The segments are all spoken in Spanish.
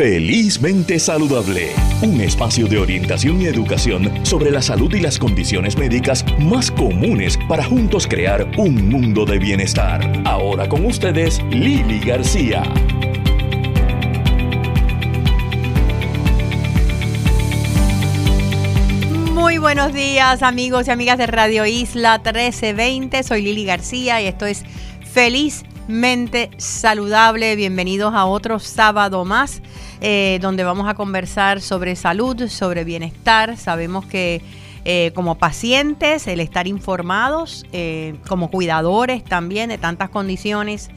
Felizmente Saludable, un espacio de orientación y educación sobre la salud y las condiciones médicas más comunes para juntos crear un mundo de bienestar. Ahora con ustedes, Lili García. Muy buenos días amigos y amigas de Radio Isla 1320, soy Lili García y esto es Felizmente Saludable. Bienvenidos a otro sábado más eh, donde vamos a conversar sobre salud, sobre bienestar. Sabemos que eh, como pacientes, el estar informados, eh, como cuidadores también de tantas condiciones.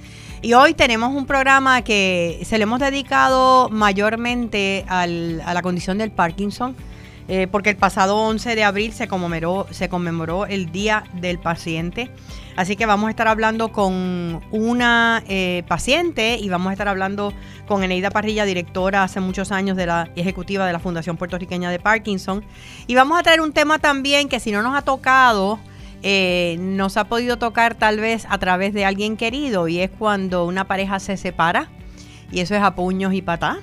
Y hoy tenemos un programa que se le hemos dedicado mayormente a la condición del Parkinson. Porque el pasado 11 de abril se conmemoró, el Día del Paciente. Así que vamos a estar hablando con una paciente y vamos a estar hablando con Eneida Parrilla, directora hace muchos años de la ejecutiva de la Fundación Puertorriqueña de Parkinson. Y vamos a traer un tema también que si no nos ha tocado, eh, nos ha podido tocar tal vez a través de alguien querido y es cuando una pareja se separa y eso es a puños y patá.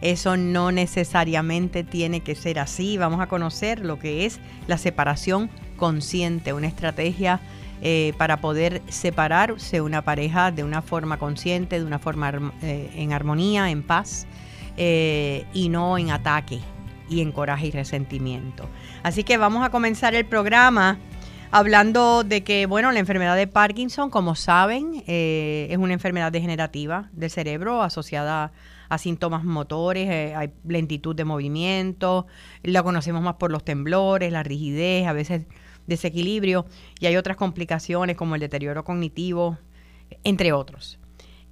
Eso no necesariamente tiene que ser así. Vamos a conocer lo que es la separación consciente, una estrategia eh, para poder separarse una pareja de una forma consciente, de una forma eh, en armonía, en paz eh, y no en ataque y en coraje y resentimiento. Así que vamos a comenzar el programa hablando de que, bueno, la enfermedad de Parkinson, como saben, es una enfermedad degenerativa del cerebro asociada a síntomas motores, hay lentitud de movimiento, la conocemos más por los temblores, la rigidez, a veces desequilibrio y hay otras complicaciones como el deterioro cognitivo, entre otros.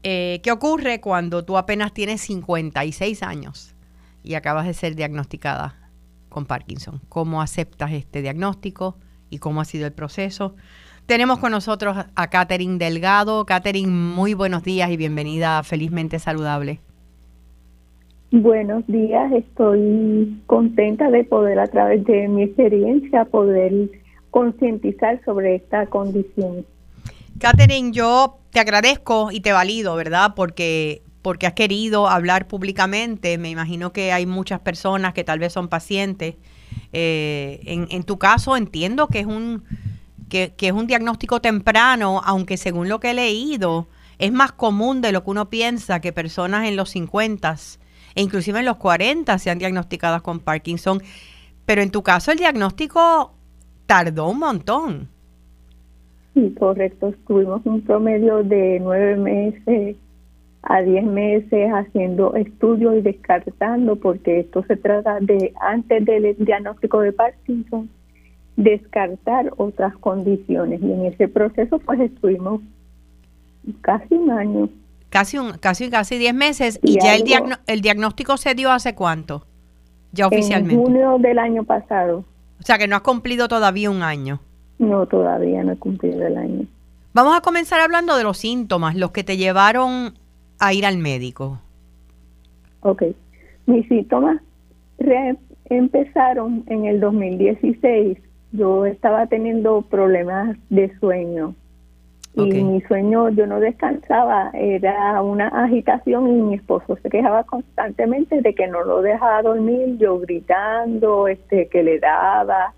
Eh, ¿Qué ocurre cuando tú apenas tienes 56 años y acabas de ser diagnosticada con Parkinson? ¿Cómo aceptas este diagnóstico y cómo ha sido el proceso? Tenemos con nosotros a Katherine Delgado. Katherine, muy buenos días y bienvenida a Felizmente Saludable. Buenos días, estoy contenta de poder a través de mi experiencia poder concientizar sobre esta condición. Catherine, yo te agradezco y te valido, ¿verdad? Porque porque has querido hablar públicamente. Me imagino que hay muchas personas que tal vez son pacientes. Eh, en, tu caso entiendo que es un que, es un diagnóstico temprano, aunque según lo que he leído es más común de lo que uno piensa que personas en los 50 e inclusive en los 40 sean diagnosticadas con Parkinson. Pero en tu caso el diagnóstico tardó un montón. Sí, correcto. Estuvimos un promedio de nueve meses a diez meses haciendo estudios y descartando, porque esto se trata de, antes del diagnóstico de Parkinson, descartar otras condiciones. Y en ese proceso, pues estuvimos casi un año. Casi un, casi, casi diez meses. ¿Y, ya el, el diagnóstico se dio hace cuánto? Ya oficialmente. En junio del año pasado. O sea que no has cumplido todavía un año. No, todavía no he cumplido el año. Vamos a comenzar hablando de los síntomas, los que te llevaron a ir al médico. Ok. Mis síntomas empezaron en el 2016. Yo estaba teniendo problemas de sueño y mi sueño yo no descansaba, era una agitación y mi esposo se quejaba constantemente de que no lo dejaba dormir, yo gritando, este que le daba,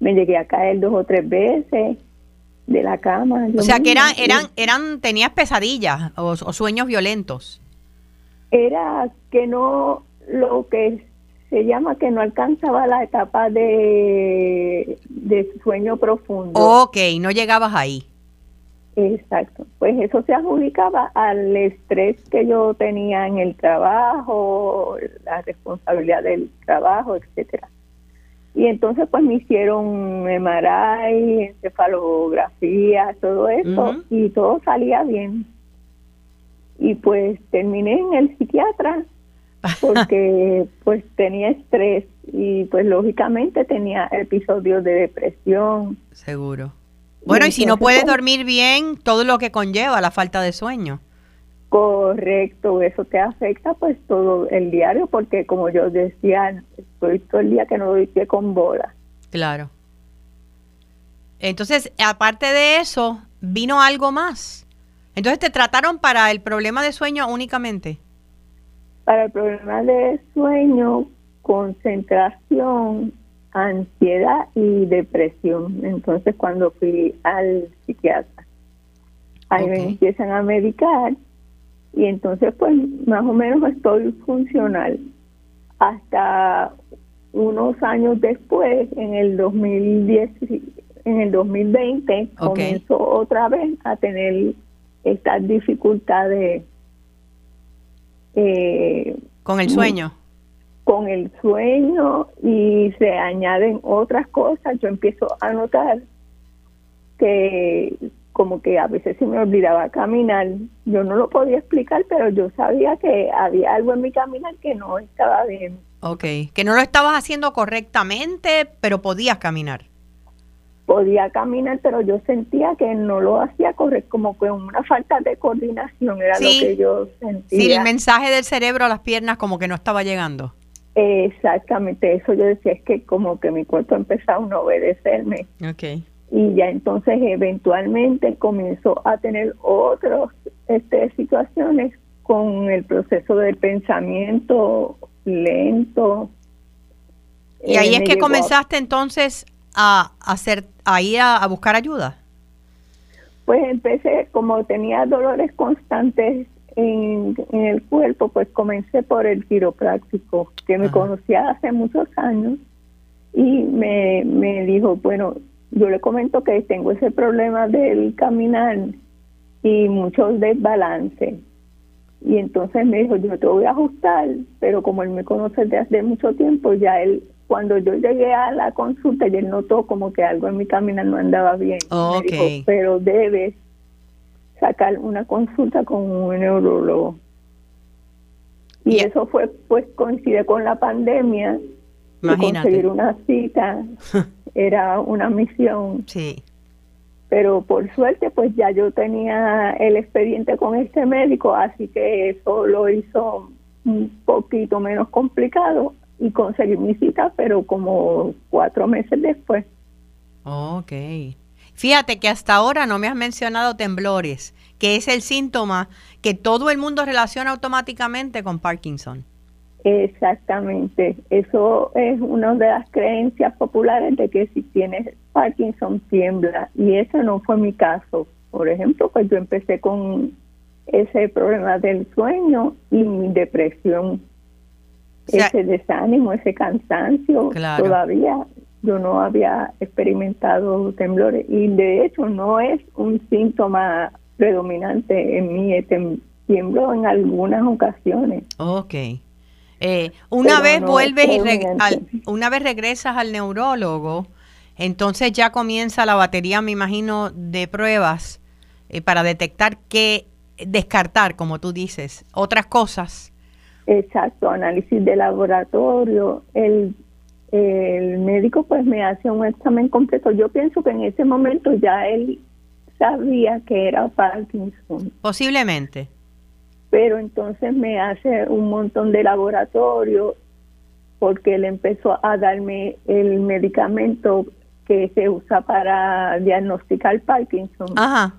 me llegué a caer dos o tres veces de la cama. O sea que eran eran eran tenías pesadillas o, sueños violentos. Era que no lo que se llama que no alcanzaba la etapa de, de sueño profundo. Ok, no llegabas ahí. Exacto, pues eso se adjudicaba al estrés que yo tenía en el trabajo, la responsabilidad del trabajo, etcétera. Y entonces pues me hicieron MRI, encefalografía, todo eso, y todo salía bien. Y pues terminé en el psiquiatra porque pues tenía estrés y pues lógicamente tenía episodios de depresión. Seguro. Bueno, y, si no puedes pues, dormir bien, todo lo que conlleva la falta de sueño. Correcto, eso te afecta pues todo el diario porque como yo decía, estoy todo el día que no doy pie con bola. Claro. Entonces, aparte de eso, vino algo más. Entonces, ¿te trataron para el problema de sueño únicamente? Para el problema de sueño, concentración, ansiedad y depresión. Entonces cuando fui al psiquiatra, ahí me empiezan a medicar y entonces pues más o menos estoy funcional. Hasta unos años después, en el 2010, en el 2020, comenzó otra vez a tener estas dificultades. Eh, ¿Con el sueño? Con el sueño y se añaden otras cosas. Yo empiezo a notar que como que a veces se me olvidaba caminar. Yo no lo podía explicar, pero yo sabía que había algo en mi caminar que no estaba bien. Ok, que no lo estabas haciendo correctamente, pero podías caminar. Podía caminar, pero yo sentía que no lo hacía correcto, como que una falta de coordinación era lo que yo sentía. Sí, el mensaje del cerebro a las piernas como que no estaba llegando. Exactamente, eso yo decía, es que como que mi cuerpo empezaba a no obedecerme. Ok. Y ya entonces eventualmente comenzó a tener otras este, situaciones con el proceso del pensamiento lento. Y ahí eh, es que comenzaste entonces a hacer, a ir a, buscar ayuda. Pues empecé, como tenía dolores constantes en, el cuerpo, pues comencé por el quiropráctico, que me conocía hace muchos años, y me, me dijo, bueno, yo le comento que tengo ese problema del caminar y muchos desbalances. Y entonces me dijo, yo te voy a ajustar, pero como él me conoce desde hace mucho tiempo, ya él, cuando yo llegué a la consulta, ya él notó como que algo en mi caminar no andaba bien. pero debes sacar una consulta con un neurólogo. Y eso fue, pues coincide con la pandemia. conseguir una cita era una misión. Sí pero por suerte pues ya yo tenía el expediente con este médico, así que eso lo hizo un poquito menos complicado y conseguí mi cita, pero como cuatro meses después. Ok. Fíjate que hasta ahora no me has mencionado temblores, que es el síntoma que todo el mundo relaciona automáticamente con Parkinson. Exactamente, eso es una de las creencias populares de que si tienes Parkinson tiembla y eso no fue mi caso. Por ejemplo, pues yo empecé con ese problema del sueño y mi depresión, ese desánimo, ese cansancio, todavía yo no había experimentado temblores y de hecho no es un síntoma predominante en mí, tiemblo en algunas ocasiones. Ok. Eh, una vez vuelves y una vez regresas al neurólogo, entonces ya comienza la batería, me imagino, de pruebas eh, para detectar qué descartar, como tú dices, otras cosas. Exacto, análisis de laboratorio. El, el médico pues me hace un examen completo. Yo pienso que en ese momento ya él sabía que era Parkinson. Posiblemente. Pero entonces me hace un montón de laboratorio porque él empezó a darme el medicamento que se usa para diagnosticar Parkinson. Ajá.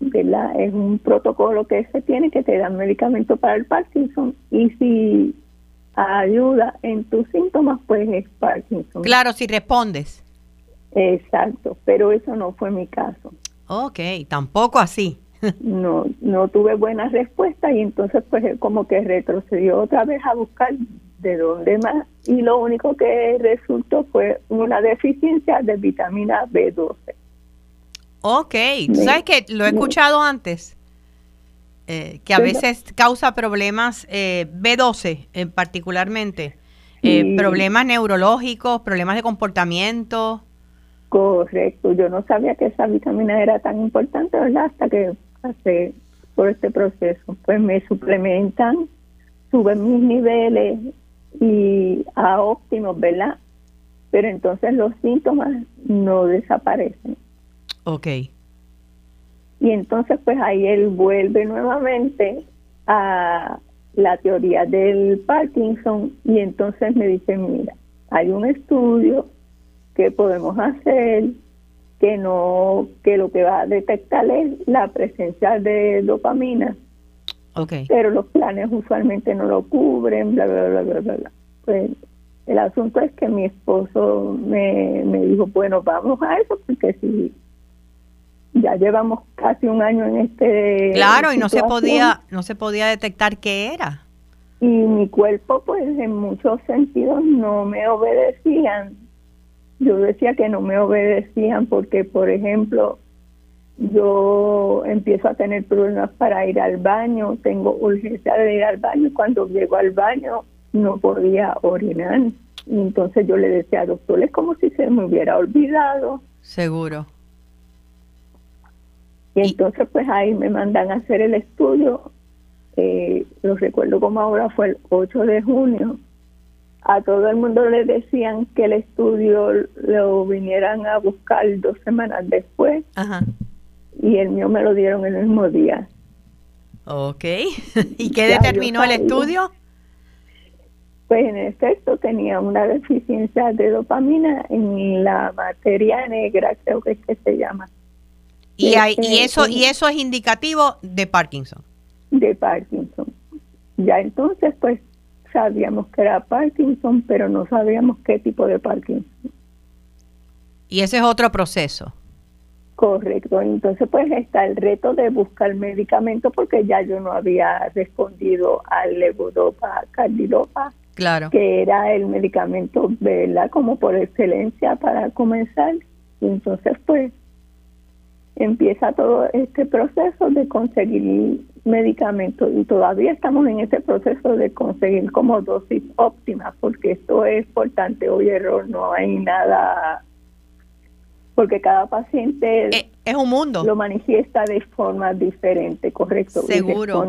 ¿verdad? Es un protocolo que se tiene que te dan medicamento para el Parkinson y si ayuda en tus síntomas, pues es Parkinson. Claro, si respondes. Exacto, pero eso no fue mi caso. Ok, tampoco así. No, no tuve buena respuesta y entonces pues como que retrocedió otra vez a buscar de dónde más y lo único que resultó fue una deficiencia de vitamina B12. Ok, sabes que lo he escuchado antes, eh, que a veces causa problemas eh, B12 en particularmente, eh, problemas neurológicos, problemas de comportamiento. Correcto, yo no sabía que esa vitamina era tan importante, ¿verdad? Hasta que pasé por este proceso. Pues me suplementan, suben mis niveles y a óptimos, ¿verdad? Pero entonces los síntomas no desaparecen. Ok. Y entonces pues ahí él vuelve nuevamente a la teoría del Parkinson y entonces me dice, mira, hay un estudio que podemos hacer que no que lo que va a detectar es la presencia de dopamina Okay. Pero los planes usualmente no lo cubren, bla, bla, bla, bla, bla. Pues el asunto es que mi esposo me, me dijo, bueno, vamos a eso, porque si ya llevamos casi un año en este claro y no se podía no se podía detectar qué era y mi cuerpo pues en muchos sentidos no me obedecían yo decía que no me obedecían porque por ejemplo yo empiezo a tener problemas para ir al baño tengo urgencia de ir al baño cuando llego al baño no podía orinar y entonces yo le decía doctor es como si se me hubiera olvidado seguro y entonces pues ahí me mandan a hacer el estudio, eh, lo recuerdo como ahora fue el 8 de junio. A todo el mundo le decían que el estudio lo vinieran a buscar dos semanas después. Y el mío me lo dieron el mismo día. Ok. ¿Y qué determinó el estudio? Pues en efecto tenía una deficiencia de dopamina en la materia negra, creo que es que se llama. Y, hay, y, eso, y eso es indicativo de Parkinson. De Parkinson. Ya entonces, pues sabíamos que era Parkinson, pero no sabíamos qué tipo de Parkinson. Y ese es otro proceso. Correcto. Entonces, pues está el reto de buscar medicamento porque ya yo no había respondido al levodopa cardidopa, claro. que era el medicamento, ¿verdad? Como por excelencia para comenzar. Y entonces, pues empieza todo este proceso de conseguir medicamentos y todavía estamos en este proceso de conseguir como dosis óptima porque esto es importante hoy error no hay nada porque cada paciente eh, es, un mundo lo manifiesta de forma diferente correcto seguro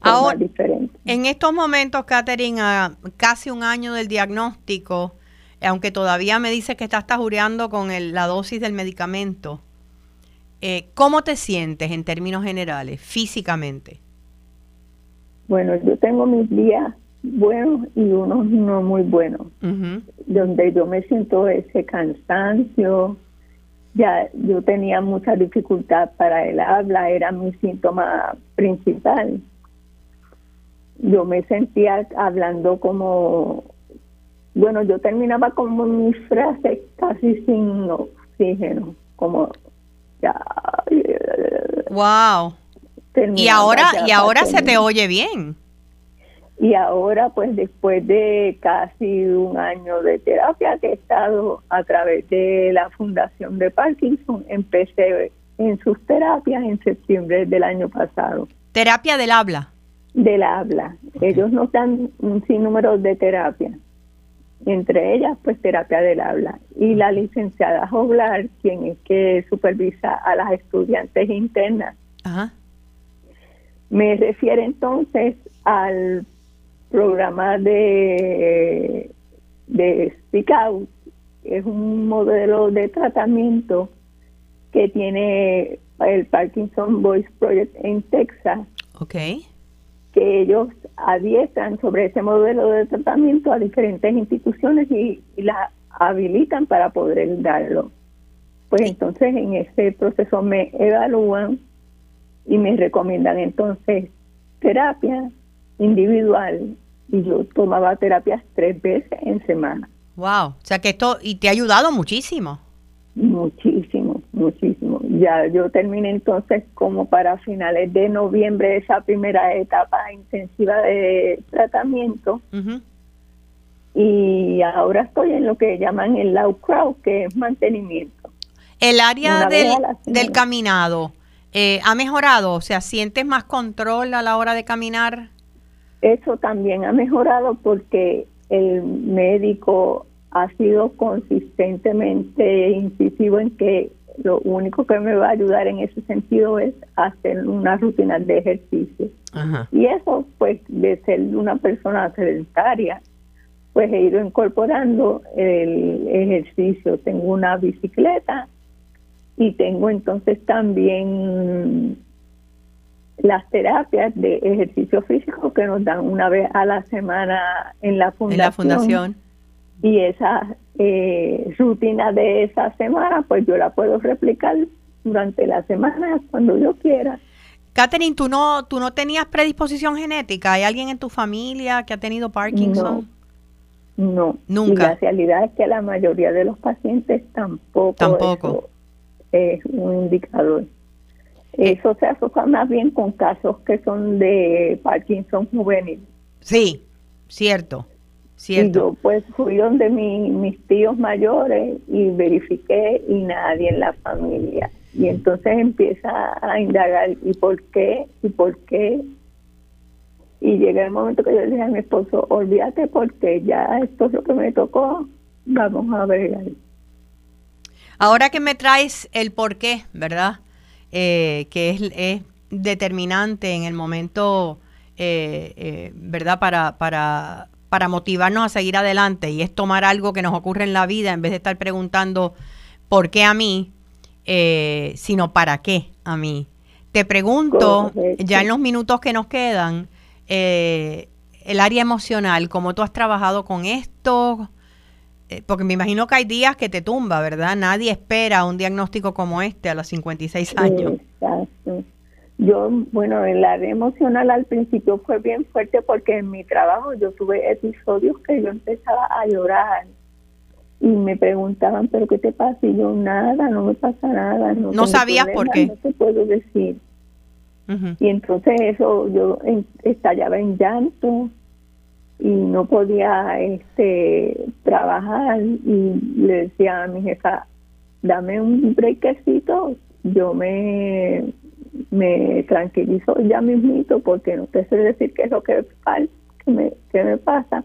ahora diferente. en estos momentos Catherine a casi un año del diagnóstico aunque todavía me dice que está hasta jureando con la dosis del medicamento eh, ¿Cómo te sientes en términos generales, físicamente? Bueno, yo tengo mis días buenos y unos no muy buenos, donde yo me siento ese cansancio, ya yo tenía mucha dificultad para el habla, era mi síntoma principal. Yo me sentía hablando como, bueno, yo terminaba como mis frases casi sin oxígeno, como Wow. Y ahora, y ahora se te oye bien. Y ahora, pues después de casi un año de terapia que he estado a través de la Fundación de Parkinson, empecé en sus terapias en septiembre del año pasado. ¿Terapia del habla? Del habla. Ellos nos dan un sinnúmero de terapias entre ellas pues terapia del habla. Y la licenciada Joglar, quien es que supervisa a las estudiantes internas, me refiere entonces al programa de, de Speak Out, es un modelo de tratamiento que tiene el Parkinson Voice Project en Texas. Okay que ellos adiestran sobre ese modelo de tratamiento a diferentes instituciones y, las habilitan para poder darlo. Pues entonces en ese proceso me evalúan y me recomiendan entonces terapia individual y yo tomaba terapias tres veces en semana. Wow, o sea que esto y te ha ayudado muchísimo. Muchísimo, muchísimo. Ya yo terminé entonces como para finales de noviembre esa primera etapa intensiva de tratamiento. Y ahora estoy en lo que llaman el low crowd, que es mantenimiento. El área del, del, caminado eh, ha mejorado, o sea, ¿sientes más control a la hora de caminar? Eso también ha mejorado porque el médico ha sido consistentemente incisivo en que lo único que me va a ayudar en ese sentido es hacer una rutina de ejercicio. Y eso, pues, de ser una persona sedentaria, pues he ido incorporando el ejercicio. Tengo una bicicleta y tengo entonces también las terapias de ejercicio físico que nos dan una vez a la semana en la fundación. En la fundación y esa eh, rutina de esa semana, pues yo la puedo replicar durante la semana cuando yo quiera. Catherine, ¿tú no, ¿tú no tenías predisposición genética? ¿Hay alguien en tu familia que ha tenido Parkinson? No, nunca. Y la realidad es que la mayoría de los pacientes tampoco. Tampoco. es un indicador. Eh. Eso se asocia más bien con casos que son de Parkinson juvenil. Sí, cierto. Cierto. Y yo pues fui donde mis tíos mayores y verifiqué y nadie en la familia. Y entonces empieza a indagar, ¿y por qué? ¿Y por qué? Y llega el momento que yo le dije a mi esposo, olvídate porque ya esto es lo que me tocó, vamos a ver. Ahora que me traes el por qué, ¿verdad? Eh, que es, determinante en el momento, eh, eh, ¿verdad? Para, para, para motivarnos a seguir adelante y es tomar algo que nos ocurre en la vida en vez de estar preguntando por qué a mí, eh, sino para qué a mí. Te pregunto, ya en los minutos que nos quedan, eh, el área emocional, ¿cómo tú has trabajado con esto? Eh, porque me imagino que hay días que te tumba, ¿verdad? Nadie espera un diagnóstico como este a los 56 años. Exacto. Yo, bueno, el área emocional al principio fue bien fuerte porque en mi trabajo yo tuve episodios que yo empezaba a llorar y me preguntaban, ¿pero qué te pasa? Y yo, nada, no me pasa nada. No, no sabías por qué. No te puedo decir. Y entonces eso, yo estallaba en llanto y no podía este trabajar y le decía a mi jefa, dame un breakcito, yo me, me tranquilizo ya mismito porque no te sé decir qué es lo que, que, me, que me pasa,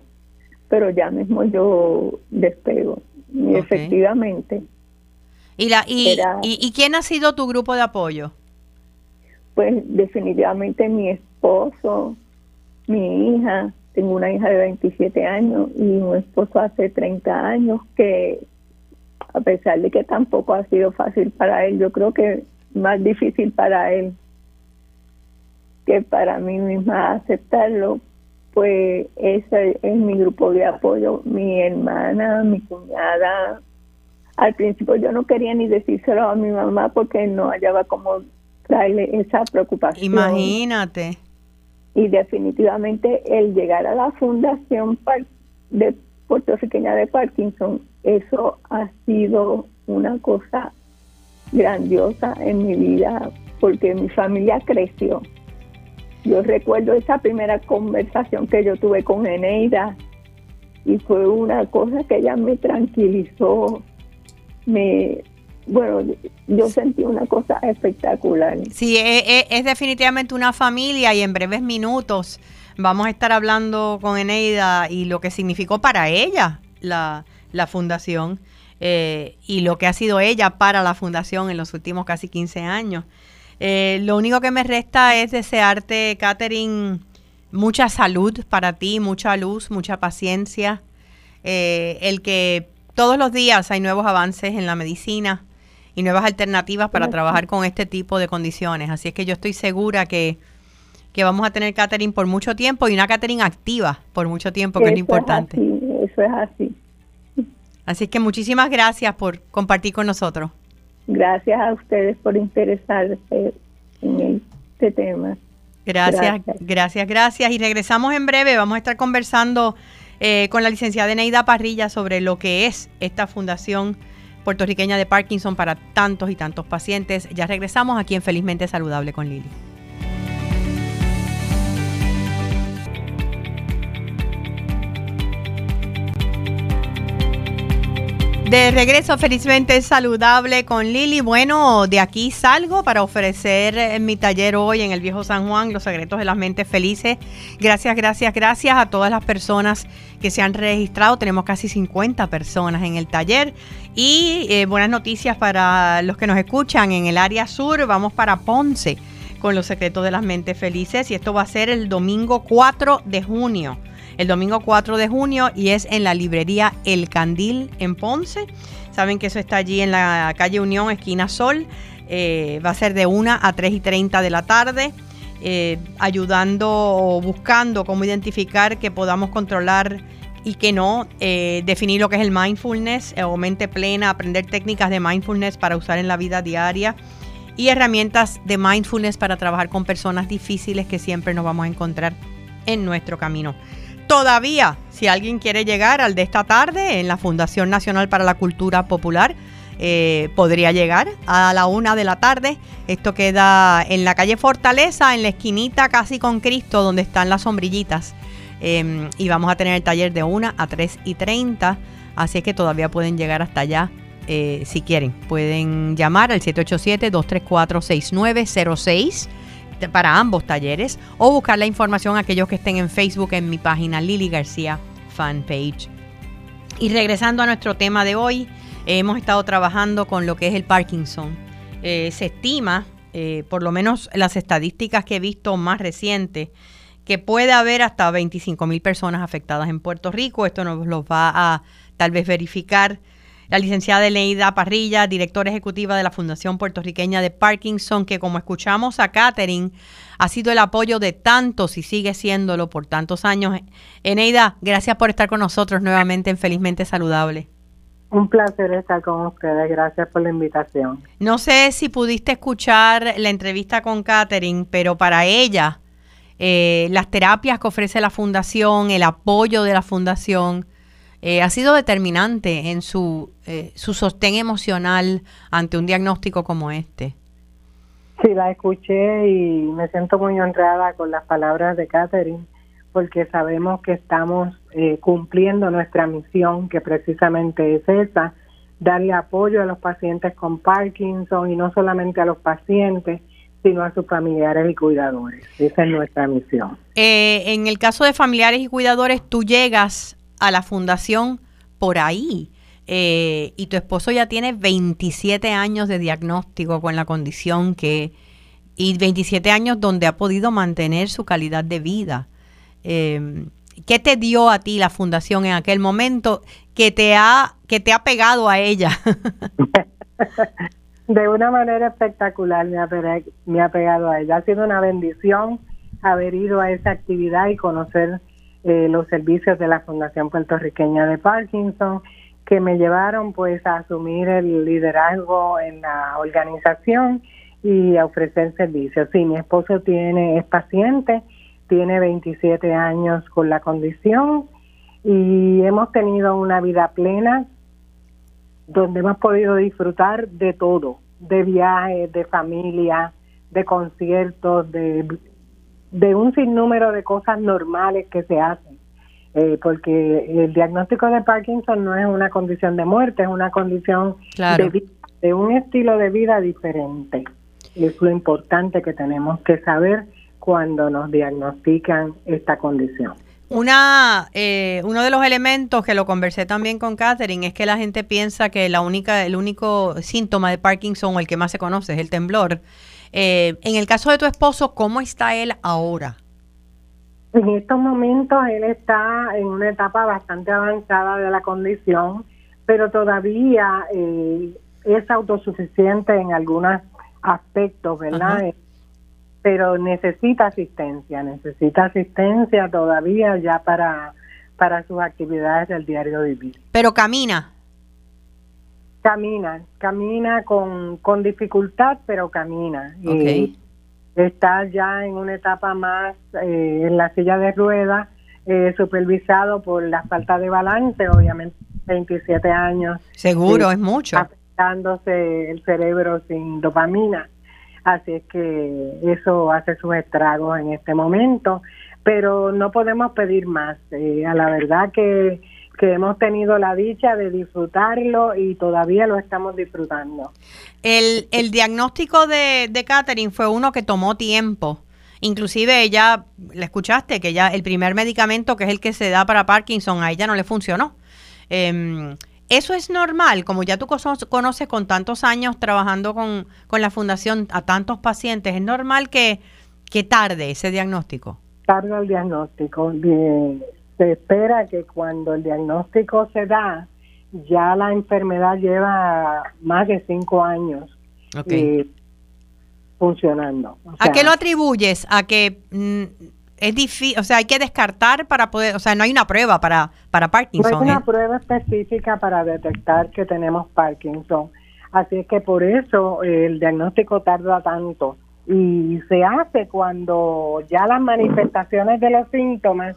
pero ya mismo yo despego. Y efectivamente. ¿Y, la, y, y, quién ha sido tu grupo de apoyo? Pues definitivamente mi esposo, mi hija, tengo una hija de 27 años y un esposo hace 30 años que a pesar de que tampoco ha sido fácil para él, yo creo que más difícil para él que para mí misma aceptarlo, pues ese es mi grupo de apoyo, mi hermana, mi cuñada. Al principio yo no quería ni decírselo a mi mamá porque no hallaba cómo traerle esa preocupación. Imagínate. Y definitivamente el llegar a la fundación de puertorriqueña de Parkinson, eso ha sido una cosa grandiosa en mi vida porque mi familia creció yo recuerdo esa primera conversación que yo tuve con Eneida y fue una cosa que ella me tranquilizó, me, bueno, yo sentí una cosa espectacular. Sí, es, e, es, definitivamente una familia y en breves minutos vamos a estar hablando con Eneida y lo que significó para ella la, la fundación eh, y lo que ha sido ella para la fundación en los últimos casi 15 años. Eh, lo único que me resta es desearte, Catherine, mucha salud para ti, mucha luz, mucha paciencia. Eh, el que todos los días hay nuevos avances en la medicina y nuevas alternativas para trabajar con este tipo de condiciones. Así es que yo estoy segura que, que vamos a tener Catherine por mucho tiempo y una Catherine activa por mucho tiempo, que es lo importante. eso es así. Así que muchísimas gracias por compartir con nosotros. Gracias a ustedes por interesarse en este tema. Gracias, gracias, gracias, Y regresamos en breve. Vamos a estar conversando eh, con la licenciada Neida Parrilla sobre lo que es esta fundación puertorriqueña de Parkinson para tantos y tantos pacientes. Ya regresamos aquí en Felizmente Saludable con Lili. De regreso felizmente saludable con Lili. Bueno, de aquí salgo para ofrecer en mi taller hoy en el Viejo San Juan los secretos de las mentes felices. Gracias, gracias, gracias a todas las personas que se han registrado. Tenemos casi 50 personas en el taller. Y eh, buenas noticias para los que nos escuchan en el área sur. Vamos para Ponce con los secretos de las mentes felices. Y esto va a ser el domingo 4 de junio el domingo 4 de junio y es en la librería El Candil en Ponce. Saben que eso está allí en la calle Unión, esquina Sol. Eh, va a ser de 1 a 3 y 30 de la tarde. Eh, ayudando o buscando cómo identificar que podamos controlar y que no, eh, definir lo que es el mindfulness o mente plena, aprender técnicas de mindfulness para usar en la vida diaria y herramientas de mindfulness para trabajar con personas difíciles que siempre nos vamos a encontrar en nuestro camino. Todavía, si alguien quiere llegar al de esta tarde en la Fundación Nacional para la Cultura Popular, eh, podría llegar a la una de la tarde. Esto queda en la calle Fortaleza, en la esquinita casi con Cristo, donde están las sombrillitas. Em, y vamos a tener el taller de 1 a 3 y 30. Así que todavía pueden llegar hasta allá eh, si quieren. Pueden llamar al 787-234-6906 para ambos talleres o buscar la información a aquellos que estén en Facebook en mi página Lili García Fanpage. Y regresando a nuestro tema de hoy, hemos estado trabajando con lo que es el Parkinson. Eh, se estima, eh, por lo menos las estadísticas que he visto más recientes, que puede haber hasta 25 mil personas afectadas en Puerto Rico. Esto nos lo va a tal vez verificar la licenciada Eleida Parrilla, directora ejecutiva de la Fundación Puertorriqueña de Parkinson, que como escuchamos a Catherine, ha sido el apoyo de tantos y sigue siéndolo por tantos años. Eneida, gracias por estar con nosotros nuevamente en Felizmente Saludable. Un placer estar con ustedes, gracias por la invitación. No sé si pudiste escuchar la entrevista con Catherine, pero para ella, eh, las terapias que ofrece la fundación, el apoyo de la fundación, eh, ha sido determinante en su, eh, su sostén emocional ante un diagnóstico como este. Sí, la escuché y me siento muy honrada con las palabras de Catherine, porque sabemos que estamos eh, cumpliendo nuestra misión, que precisamente es esa, darle apoyo a los pacientes con Parkinson y no solamente a los pacientes, sino a sus familiares y cuidadores. Esa es nuestra misión. en el caso de familiares y cuidadores, tú llegas a la fundación por ahí. Eh, y tu esposo ya tiene 27 años de diagnóstico con la condición que y 27 años donde ha podido mantener su calidad de vida. Em, ¿Qué te dio a ti la fundación en aquel momento que te ha que te ha pegado a ella? de una manera espectacular me ha, me ha pegado a ella. Ha sido una bendición haber ido a esa actividad y conocer eh, los servicios de la Fundación Puertorriqueña de Parkinson, que me llevaron pues a asumir el liderazgo en la organización y a ofrecer servicios. Sí, mi esposo tiene es paciente, tiene 27 años con la condición y hemos tenido una vida plena donde hemos podido disfrutar de todo, de viajes, de familia, de conciertos, de de un sinnúmero de cosas normales que se hacen. Eh, porque el diagnóstico de Parkinson no es una condición de muerte, es una condición de, de un estilo de vida diferente. Es lo importante que tenemos que saber cuando nos diagnostican esta condición. Una, eh, uno de los elementos que lo conversé también con Catherine es que la gente piensa que la única, el único síntoma de Parkinson o el que más se conoce es el temblor. Eh, en el caso de tu esposo, ¿cómo está él ahora? En estos momentos él está en una etapa bastante avanzada de la condición, pero todavía eh, es autosuficiente en algunos aspectos, ¿verdad? Pero necesita asistencia, necesita asistencia todavía ya para, para sus actividades del diario vivir. Pero camina. Camina, camina con, con dificultad, pero camina. Y está ya en una etapa más eh, en la silla de ruedas, eh, supervisado por la falta de balance, obviamente 27 años. Seguro, es mucho. Afectándose el cerebro sin dopamina. Así es que eso hace sus estragos en este momento, pero no podemos pedir más. Eh, a la verdad que que hemos tenido la dicha de disfrutarlo y todavía lo estamos disfrutando. El, el diagnóstico de, de Catherine fue uno que tomó tiempo. Inclusive ella, le escuchaste, que ya el primer medicamento que es el que se da para Parkinson, a ella no le funcionó. Em, eso es normal, como ya tú conoces con tantos años trabajando con, con la fundación a tantos pacientes, es normal que, que tarde ese diagnóstico. Tarda el diagnóstico. Bien se espera que cuando el diagnóstico se da, ya la enfermedad lleva más de cinco años eh, funcionando. ¿A qué lo atribuyes? ¿A que mm, es difícil, o sea, hay que descartar para poder, o sea, no hay una prueba para, para Parkinson? No hay una ¿eh? prueba específica para detectar que tenemos Parkinson. Así es que por eso el diagnóstico tarda tanto y se hace cuando ya las manifestaciones de los síntomas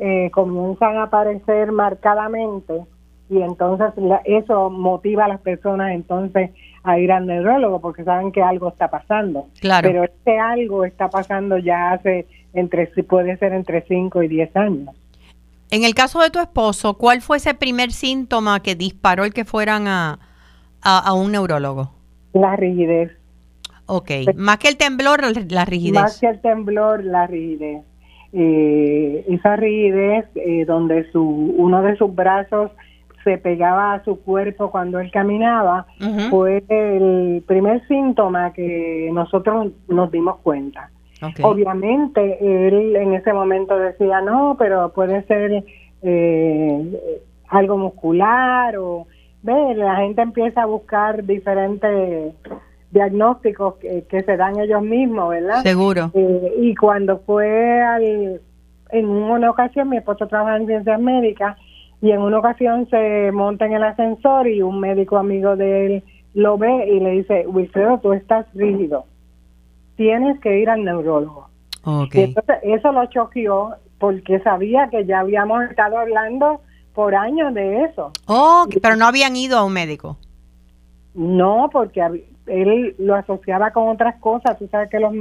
eh, comienzan a aparecer marcadamente y entonces eso motiva a las personas entonces a ir al neurólogo porque saben que algo está pasando. Claro. Pero este algo está pasando ya hace entre puede ser entre 5 y 10 años. En el caso de tu esposo, ¿cuál fue ese primer síntoma que disparó el que fueran a, a, un neurólogo? La rigidez. Ok, más que el temblor, la rigidez. Más que el temblor, la rigidez. Eh, esa rigidez eh, donde su uno de sus brazos se pegaba a su cuerpo cuando él caminaba fue el primer síntoma que nosotros nos dimos cuenta. Obviamente él en ese momento decía no, pero puede ser eh, algo muscular o ve la gente empieza a buscar diferentes diagnósticos que, se dan ellos mismos, ¿verdad? Seguro. Eh, y cuando fue al, en una ocasión, mi esposo trabaja en ciencias médicas y en una ocasión se monta en el ascensor y un médico amigo de él lo ve y le dice, Wilfredo, tú estás rígido, tienes que ir al neurólogo. Okay. entonces eso lo choqueó porque sabía que ya habíamos estado hablando por años de eso. Oh, pero no habían ido a un médico. No, porque él lo asociaba con otras cosas. Tú sabes que los,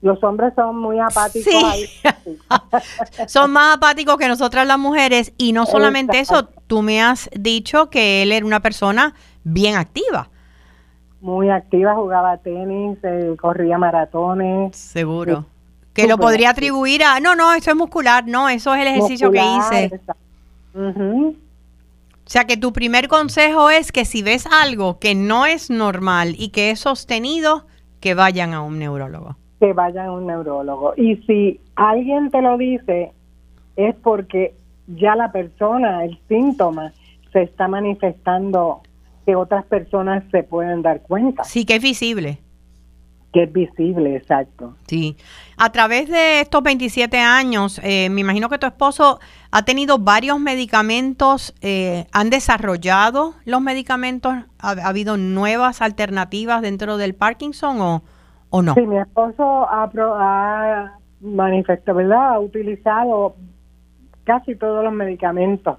los, hombres son muy apáticos. son más apáticos que nosotras las mujeres. Y no solamente eso, tú me has dicho que él era una persona bien activa. Muy activa, jugaba tenis, eh, corría maratones. Seguro. Que lo podría atribuir a, no, no, eso es muscular, no, eso es el ejercicio que hice. O sea que tu primer consejo es que si ves algo que no es normal y que es sostenido, que vayan a un neurólogo. Que vayan a un neurólogo. Y si alguien te lo dice, es porque ya la persona, el síntoma, se está manifestando que otras personas se pueden dar cuenta. Sí, que es visible que es visible, exacto. Sí. A través de estos 27 años, eh, me imagino que tu esposo ha tenido varios medicamentos, eh, ¿han desarrollado los medicamentos? ¿Ha, habido nuevas alternativas dentro del Parkinson o, o no? Sí, mi esposo ha, ha manifestado, ¿verdad? Ha utilizado casi todos los medicamentos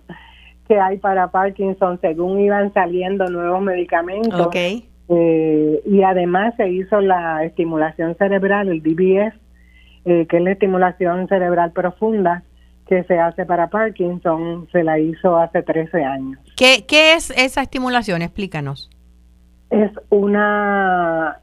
que hay para Parkinson según iban saliendo nuevos medicamentos. Okay eh, y además se hizo la estimulación cerebral, el DBS, eh, que es la estimulación cerebral profunda que se hace para Parkinson, se la hizo hace 13 años. ¿Qué, qué es esa estimulación? Explícanos. Es una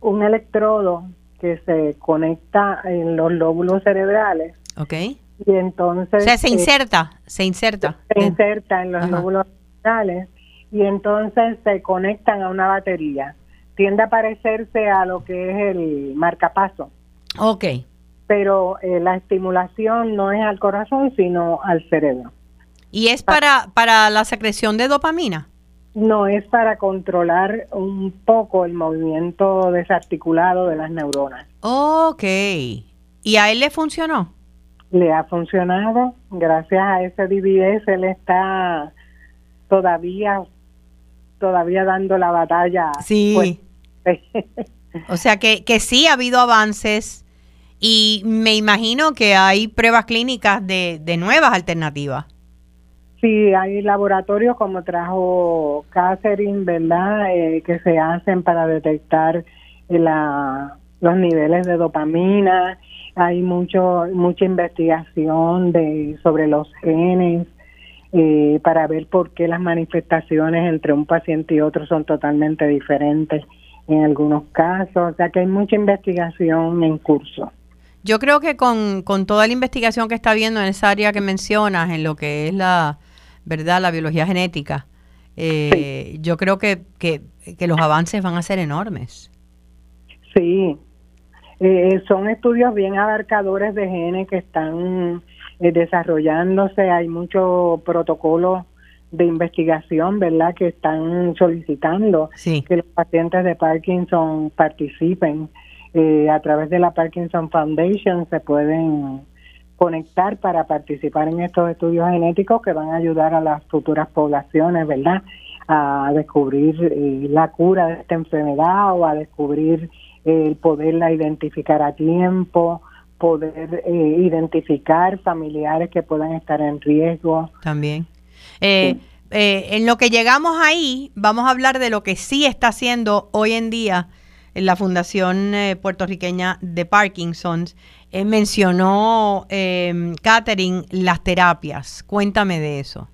un electrodo que se conecta en los lóbulos cerebrales. Ok. Y entonces... O sea, se eh, inserta, se inserta. Se inserta en los lóbulos cerebrales y entonces se conectan a una batería. Tiende a parecerse a lo que es el marcapaso. Ok. Pero eh, la estimulación no es al corazón, sino al cerebro. ¿Y es para, para la secreción de dopamina? No, es para controlar un poco el movimiento desarticulado de las neuronas. Ok. ¿Y a él le funcionó? Le ha funcionado. Gracias a ese DBS, él está todavía todavía dando la batalla. Sí. Pues. o sea que, que sí ha habido avances y me imagino que hay pruebas clínicas de, de nuevas alternativas. Sí, hay laboratorios como trajo Catherine, ¿verdad? Eh, que se hacen para detectar la, los niveles de dopamina. Hay mucho mucha investigación de sobre los genes eh, para ver por qué las manifestaciones entre un paciente y otro son totalmente diferentes en algunos casos. O sea que hay mucha investigación en curso. Yo creo que con, con toda la investigación que está viendo en esa área que mencionas, en lo que es la, ¿verdad? La biología genética, eh, yo creo que, que, los avances van a ser enormes. Sí, eh, son estudios bien abarcadores de genes que están eh, desarrollándose, hay muchos protocolos de investigación, ¿verdad?, que están solicitando que los pacientes de Parkinson participen. Eh, a través de la Parkinson Foundation se pueden conectar para participar en estos estudios genéticos que van a ayudar a las futuras poblaciones, ¿verdad?, a descubrir eh, la cura de esta enfermedad o a descubrir el poderla identificar a tiempo, poder eh, identificar familiares que puedan estar en riesgo. También. Eh, en lo que llegamos ahí, vamos a hablar de lo que sí está haciendo hoy en día la Fundación Puertorriqueña de Parkinson's. mencionó Catherine las terapias. Cuéntame de eso.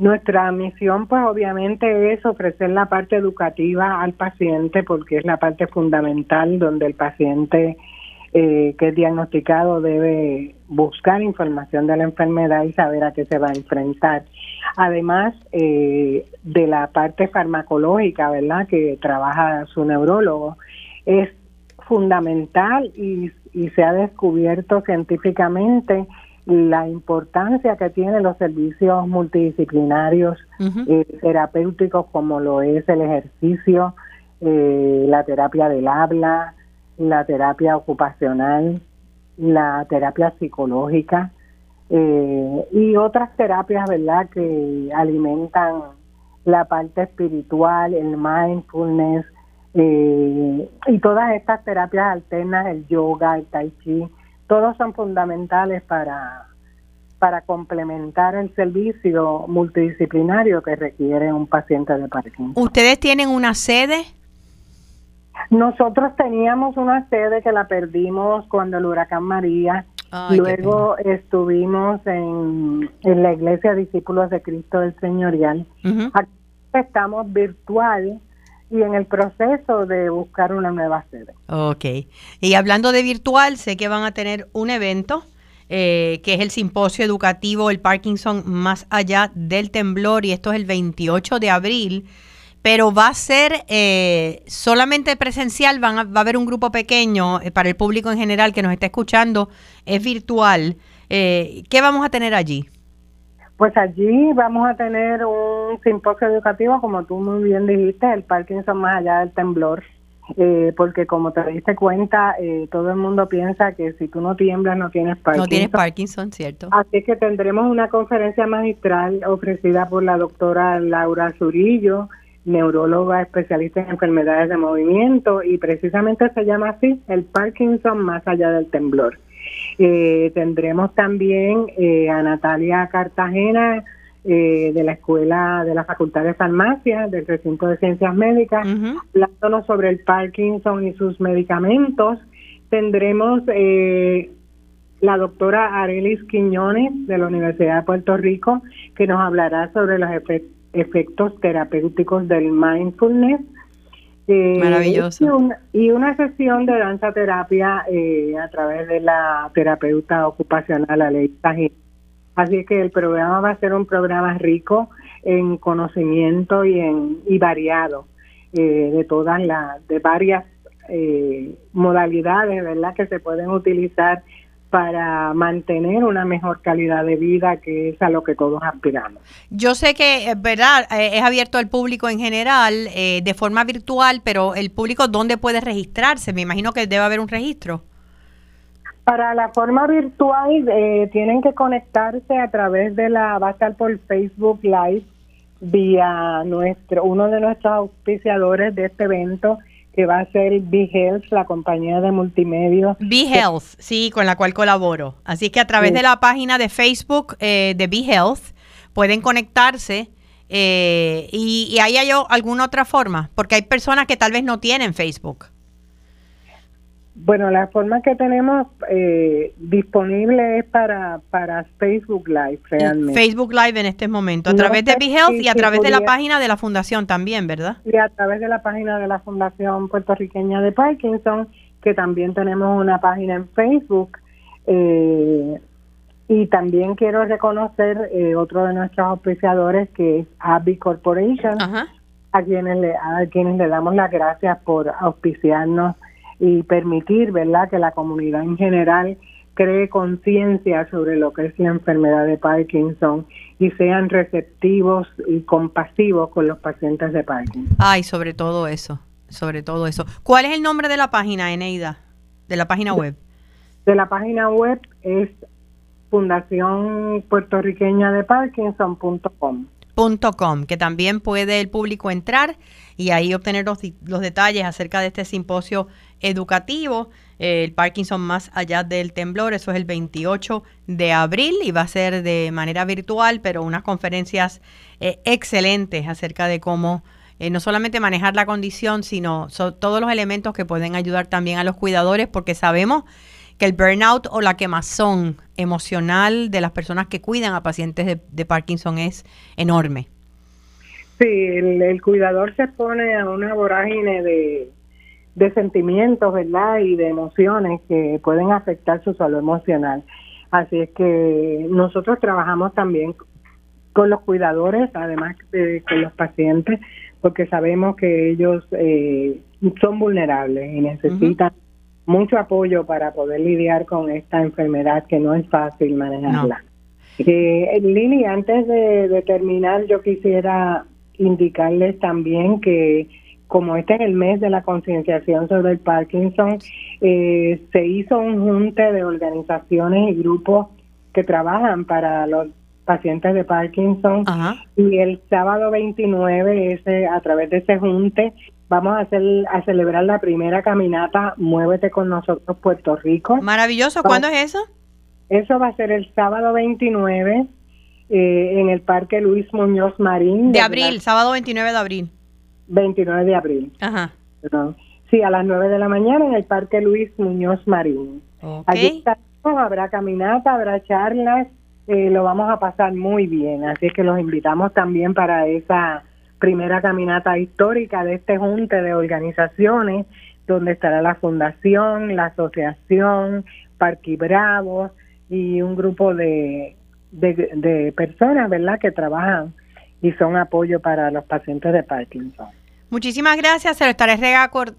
Nuestra misión, pues obviamente es ofrecer la parte educativa al paciente porque es la parte fundamental donde el paciente eh, que es diagnosticado debe buscar información de la enfermedad y saber a qué se va a enfrentar. Además eh, de la parte farmacológica, ¿verdad?, que trabaja su neurólogo, es fundamental y, y se ha descubierto científicamente la importancia que tienen los servicios multidisciplinarios eh, terapéuticos como lo es el ejercicio, eh, la terapia del habla, la terapia ocupacional, la terapia psicológica eh, y otras terapias, ¿verdad?, que alimentan la parte espiritual, el mindfulness y todas estas terapias alternas, el yoga, el tai chi, todos son fundamentales para, para complementar el servicio multidisciplinario que requiere un paciente de Parkinson. ¿Ustedes tienen una sede? Nosotros teníamos una sede que la perdimos cuando el huracán María. Luego estuvimos en, en, la iglesia Discípulos de Cristo del Señorial. Aquí estamos virtual y en el proceso de buscar una nueva sede. Ok. Y hablando de virtual, sé que van a tener un evento eh, que es el simposio educativo El Parkinson más allá del temblor y esto es el 28 de abril, pero va a ser eh, solamente presencial, van va a haber un grupo pequeño eh, para el público en general que nos está escuchando, es virtual. ¿Qué vamos a tener allí? Pues allí vamos a tener un simposio educativo, como tú muy bien dijiste, el Parkinson más allá del temblor, eh, porque como te diste cuenta, eh, todo el mundo piensa que si tú no tiemblas no tienes Parkinson. No tienes Parkinson, cierto. Así que tendremos una conferencia magistral ofrecida por la doctora Laura Zurillo, neuróloga especialista en enfermedades de movimiento, y precisamente se llama así, el Parkinson más allá del temblor. Eh, tendremos también eh, a Natalia Cartagena eh, de la Escuela de la Facultad de Farmacia del Recinto de Ciencias Médicas, hablándonos sobre el Parkinson y sus medicamentos. Tendremos la doctora Arelis Quiñones de la Universidad de Puerto Rico, que nos hablará sobre los efectos terapéuticos del mindfulness. Eh, Maravilloso. Y, una sesión de danza terapia eh, a través de la terapeuta ocupacional Alexa Así que el programa va a ser un programa rico en conocimiento y en y variado eh, de todas las de varias modalidades, ¿verdad? Que se pueden utilizar para mantener una mejor calidad de vida, que es a lo que todos aspiramos. Yo sé que, ¿verdad? Eh, es abierto al público en general, eh, de forma virtual, pero el público, ¿dónde puede registrarse? Me imagino que debe haber un registro. Para la forma virtual, eh, tienen que conectarse a través de la, va a estar por Facebook Live, vía nuestro, uno de nuestros auspiciadores de este evento, que va a ser Health, la compañía de multimedia. Health, sí, con la cual colaboro. Así que a través de la página de Facebook eh, de Health pueden conectarse eh, y, y ahí hay alguna otra forma, porque hay personas que tal vez no tienen Facebook. Bueno, la forma que tenemos eh, disponible es para, para Facebook Live, realmente. Facebook Live en este momento, a través de BeHealth y a través de la página de la Fundación también, ¿verdad? Y a través de la página de la Fundación Puertorriqueña de Parkinson, que también tenemos una página en Facebook. Eh, y también quiero reconocer eh, otro de nuestros auspiciadores, que es Abby Corporation, a quienes le, a quienes le damos las gracias por auspiciarnos y permitir, ¿verdad?, que la comunidad en general cree conciencia sobre lo que es la enfermedad de Parkinson y sean receptivos y compasivos con los pacientes de Parkinson. Ay, sobre todo eso, sobre todo eso. ¿Cuál es el nombre de la página, Eneida? De la página web. De la página web es Fundación Puertorriqueña de Parkinson.com. que también puede el público entrar y ahí obtener los, los detalles acerca de este simposio educativo, eh, el Parkinson más allá del temblor, eso es el 28 de abril y va a ser de manera virtual, pero unas conferencias eh, excelentes acerca de cómo eh, no solamente manejar la condición, sino todos los elementos que pueden ayudar también a los cuidadores, porque sabemos que el burnout o la quemazón emocional de las personas que cuidan a pacientes de, Parkinson es enorme. Sí, el, cuidador se pone a una vorágine de, de sentimientos, ¿verdad? Y de emociones que pueden afectar su salud emocional. Así es que nosotros trabajamos también con los cuidadores, además de con los pacientes, porque sabemos que ellos eh, son vulnerables y necesitan mucho apoyo para poder lidiar con esta enfermedad que no es fácil manejarla. Eh, Lili, antes de, terminar, yo quisiera indicarles también que como este es el mes de la concienciación sobre el Parkinson, eh, se hizo un junte de organizaciones y grupos que trabajan para los pacientes de Parkinson y el sábado 29 ese a través de ese junte vamos a hacer a celebrar la primera caminata Muévete con nosotros Puerto Rico. Maravilloso, ¿cuándo es eso? Eso va a ser el sábado 29 eh, en el Parque Luis Muñoz Marín. De, abril, sábado 29 de abril. 29 de abril. Ajá. Sí, a las 9 de la mañana en el Parque Luis Muñoz Marín. Allí habrá caminata, habrá charlas, eh, lo vamos a pasar muy bien. Así es que los invitamos también para esa primera caminata histórica de este junte de organizaciones, donde estará la Fundación, la Asociación, Parque Bravo y un grupo de, de personas, ¿verdad?, que trabajan y son apoyo para los pacientes de Parkinson. Muchísimas gracias. Se lo estaré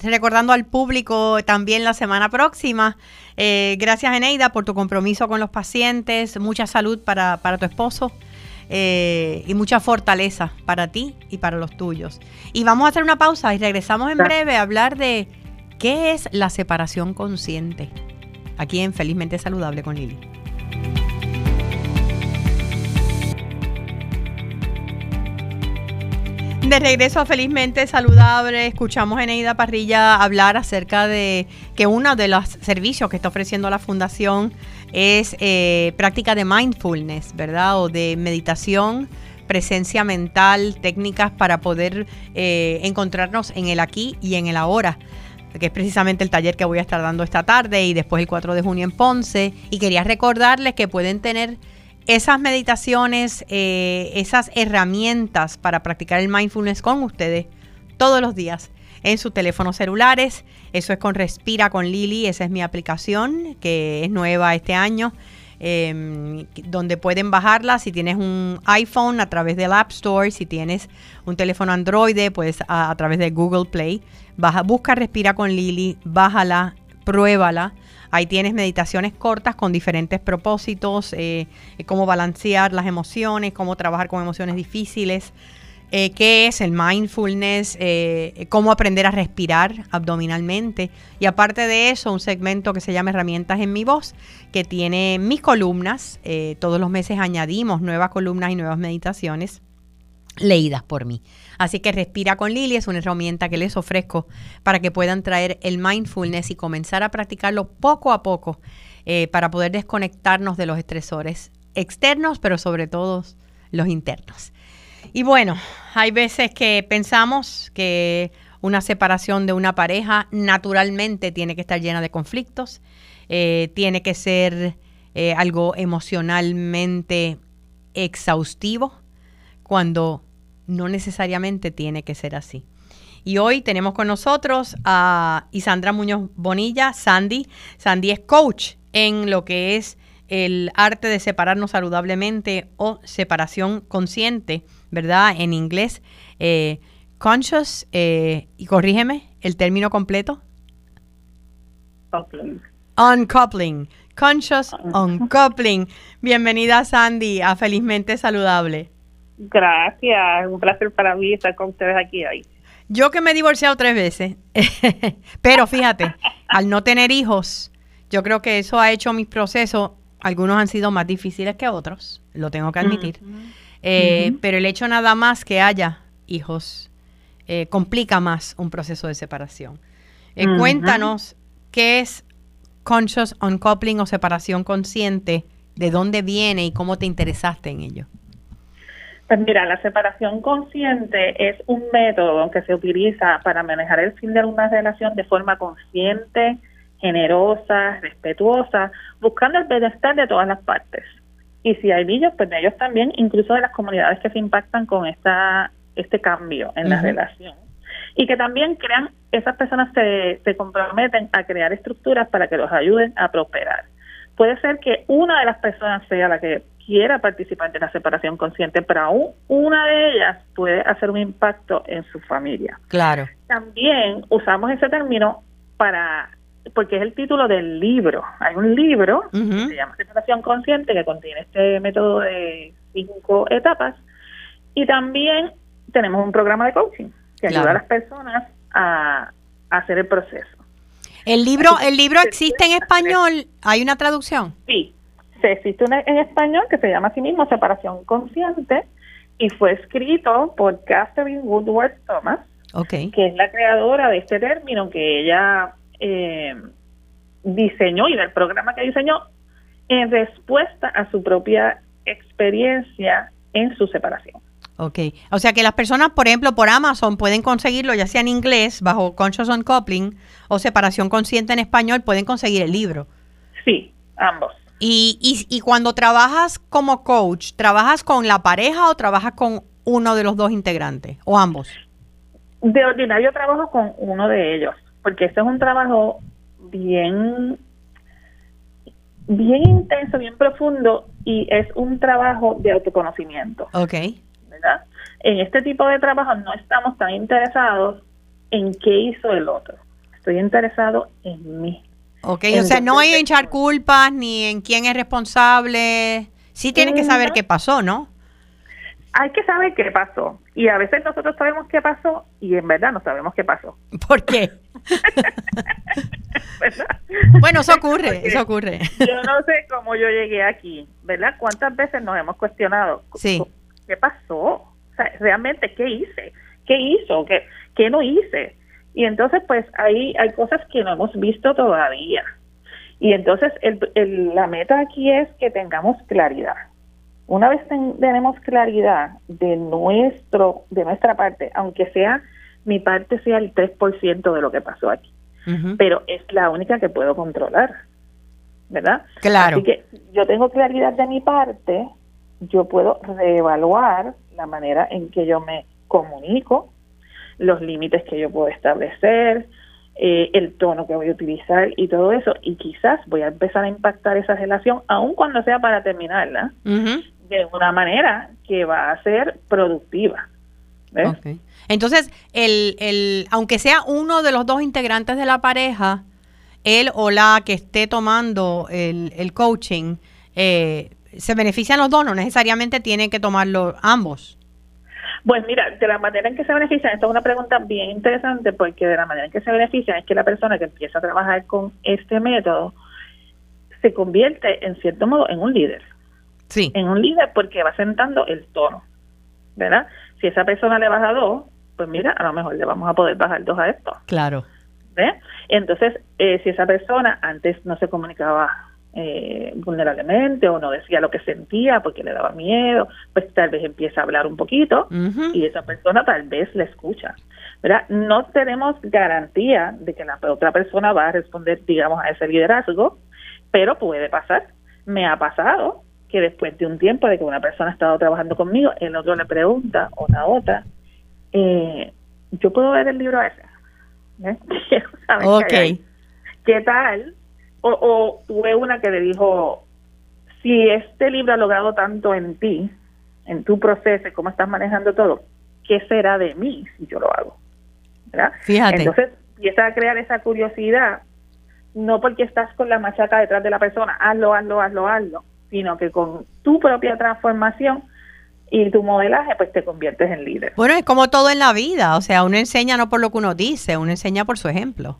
recordando al público también la semana próxima. Eh, gracias, Eneida, por tu compromiso con los pacientes. Mucha salud para, tu esposo. Eh, y mucha fortaleza para ti y para los tuyos. Y vamos a hacer una pausa y regresamos en breve a hablar de qué es la separación consciente. Aquí en Felizmente Saludable con Lili. De regreso Felizmente Saludable, escuchamos a Eneida Parrilla hablar acerca de que uno de los servicios que está ofreciendo la Fundación es eh, práctica de mindfulness, ¿verdad? O de meditación, presencia mental, técnicas para poder eh, encontrarnos en el aquí y en el ahora que es precisamente el taller que voy a estar dando esta tarde y después el 4 de junio en Ponce. Y quería recordarles que pueden tener esas meditaciones, eh, esas herramientas para practicar el mindfulness con ustedes todos los días en sus teléfonos celulares. Eso es con Respira con Lili, esa es mi aplicación que es nueva este año. Em, donde pueden bajarla si tienes un iPhone a través del App Store, si tienes un teléfono Android, pues a, través de Google Play. Baja, busca Respira con Lili, bájala, pruébala Ahí tienes meditaciones cortas con diferentes propósitos, eh, eh, cómo balancear las emociones, cómo trabajar con emociones difíciles, eh, qué es el mindfulness, cómo aprender a respirar abdominalmente. Y aparte de eso, un segmento que se llama Herramientas en mi voz, que tiene mis columnas. todos los meses añadimos nuevas columnas y nuevas meditaciones leídas por mí. Así que Respira con Lili es una herramienta que les ofrezco para que puedan traer el mindfulness y comenzar a practicarlo poco a poco eh, para poder desconectarnos de los estresores externos, pero sobre todo los internos. Y bueno, hay veces que pensamos que una separación de una pareja naturalmente tiene que estar llena de conflictos, eh, tiene que ser eh, algo emocionalmente exhaustivo, cuando no necesariamente tiene que ser así. Y hoy tenemos con nosotros a Isandra Muñoz Bonilla, Sandy. Sandy es coach en lo que es el arte de separarnos saludablemente o separación consciente, ¿verdad? En inglés, eh, conscious, eh, y corrígeme el término completo. Uncoupling. Uncoupling. Conscious uncoupling. Bienvenida Sandy a Felizmente Saludable. Gracias, un placer para mí estar con ustedes aquí hoy. Yo que me he divorciado tres veces, pero fíjate, al no tener hijos, yo creo que eso ha hecho mis procesos, algunos han sido más difíciles que otros, lo tengo que admitir. Eh, pero el hecho nada más que haya hijos eh, complica más un proceso de separación. Eh. Cuéntanos qué es conscious uncoupling o separación consciente, de dónde viene y cómo te interesaste en ello. Pues mira, la separación consciente es un método que se utiliza para manejar el fin de una relación de forma consciente, generosa, respetuosa, buscando el bienestar de todas las partes. Y si hay niños, pues de ellos también, incluso de las comunidades que se impactan con esta este cambio en la relación. Y que también crean, esas personas se, se comprometen a crear estructuras para que los ayuden a prosperar. Puede ser que una de las personas sea la que quiera participar de la separación consciente, pero aún una de ellas puede hacer un impacto en su familia. Claro. También usamos ese término para, porque es el título del libro. Hay un libro que se llama Separación Consciente que contiene este método de cinco etapas y también tenemos un programa de coaching que Claro. ayuda a las personas a, a hacer el proceso. El libro, el libro existe en español. ¿Hay una traducción? Sí, se existe una en español que se llama así mismo Separación Consciente y fue escrito por Catherine Woodward Thomas, Ok. que es la creadora de este término que ella eh, diseñó y del programa que diseñó en respuesta a su propia experiencia en su separación. Ok. O sea que las personas, por ejemplo, por Amazon pueden conseguirlo, ya sea en inglés, bajo Conscious Uncoupling, o Separación Consciente en español, pueden conseguir el libro. Sí, ambos. Y, y, y cuando trabajas como coach, ¿trabajas con la pareja o trabajas con uno de los dos integrantes? ¿O ambos? De ordinario trabajo con uno de ellos, porque este es un trabajo bien, bien intenso, bien profundo y es un trabajo de autoconocimiento, Ok. ¿verdad? En este tipo de trabajo no estamos tan interesados en qué hizo el otro. Estoy interesado en mí. Ok, o sea, no hay en echar culpas ni en quién es responsable. Sí tienes que saber No. qué pasó, ¿no? Hay que saber qué pasó. Y a veces nosotros sabemos qué pasó y en verdad no sabemos qué pasó. ¿Por qué? Bueno, eso ocurre, Porque eso ocurre. Yo no sé cómo yo llegué aquí, ¿verdad? ¿Cuántas veces nos hemos cuestionado? Sí. ¿Qué pasó? O sea, realmente, ¿qué hice? ¿Qué hizo? ¿Qué, qué no hice? Y entonces, pues, ahí hay cosas que no hemos visto todavía. Y entonces, el, el- la meta aquí es que tengamos claridad. Una vez ten- tenemos claridad de nuestro de nuestra parte, aunque sea mi parte sea el 3% de lo que pasó aquí, pero es la única que puedo controlar, ¿verdad? Claro. Así que yo tengo claridad de mi parte, yo puedo reevaluar la manera en que yo me comunico, los límites que yo puedo establecer, eh, el tono que voy a utilizar y todo eso, y quizás voy a empezar a impactar esa relación, aun cuando sea para terminarla, de una manera que va a ser productiva. Entonces, el, el, aunque sea uno de los dos integrantes de la pareja, él o la que esté tomando el, el coaching, eh, se benefician los dos, no necesariamente tienen que tomarlo ambos. Pues mira, de la manera en que se benefician, esta es una pregunta bien interesante porque de la manera en que se benefician es que la persona que empieza a trabajar con este método se convierte en cierto modo en un líder, Sí. en un líder porque va sentando el tono, ¿verdad? Si esa persona le baja dos, pues mira, a lo mejor le vamos a poder bajar dos a esto, Claro. ¿ves? Entonces, eh, si esa persona antes no se comunicaba eh, vulnerablemente o no decía lo que sentía porque le daba miedo, pues tal vez empieza a hablar un poquito y esa persona tal vez le escucha. ¿verdad? No tenemos garantía de que la otra persona va a responder, digamos, a ese liderazgo, pero puede pasar. Me ha pasado que después de un tiempo de que una persona ha estado trabajando conmigo, el otro le pregunta o la otra, eh, ¿yo puedo ver el libro ese? ¿Eh? Ok. ¿Qué tal? O, o tuve una que le dijo, si este libro ha logrado tanto en ti, en tu proceso cómo estás manejando todo, ¿qué será de mí si yo lo hago? ¿Verdad? Fíjate. Entonces empieza a crear esa curiosidad, no porque estás con la machaca detrás de la persona, hazlo, hazlo, hazlo, hazlo, sino que con tu propia transformación y tu modelaje, pues te conviertes en líder. Bueno, es como todo en la vida, o sea, uno enseña no por lo que uno dice, uno enseña por su ejemplo.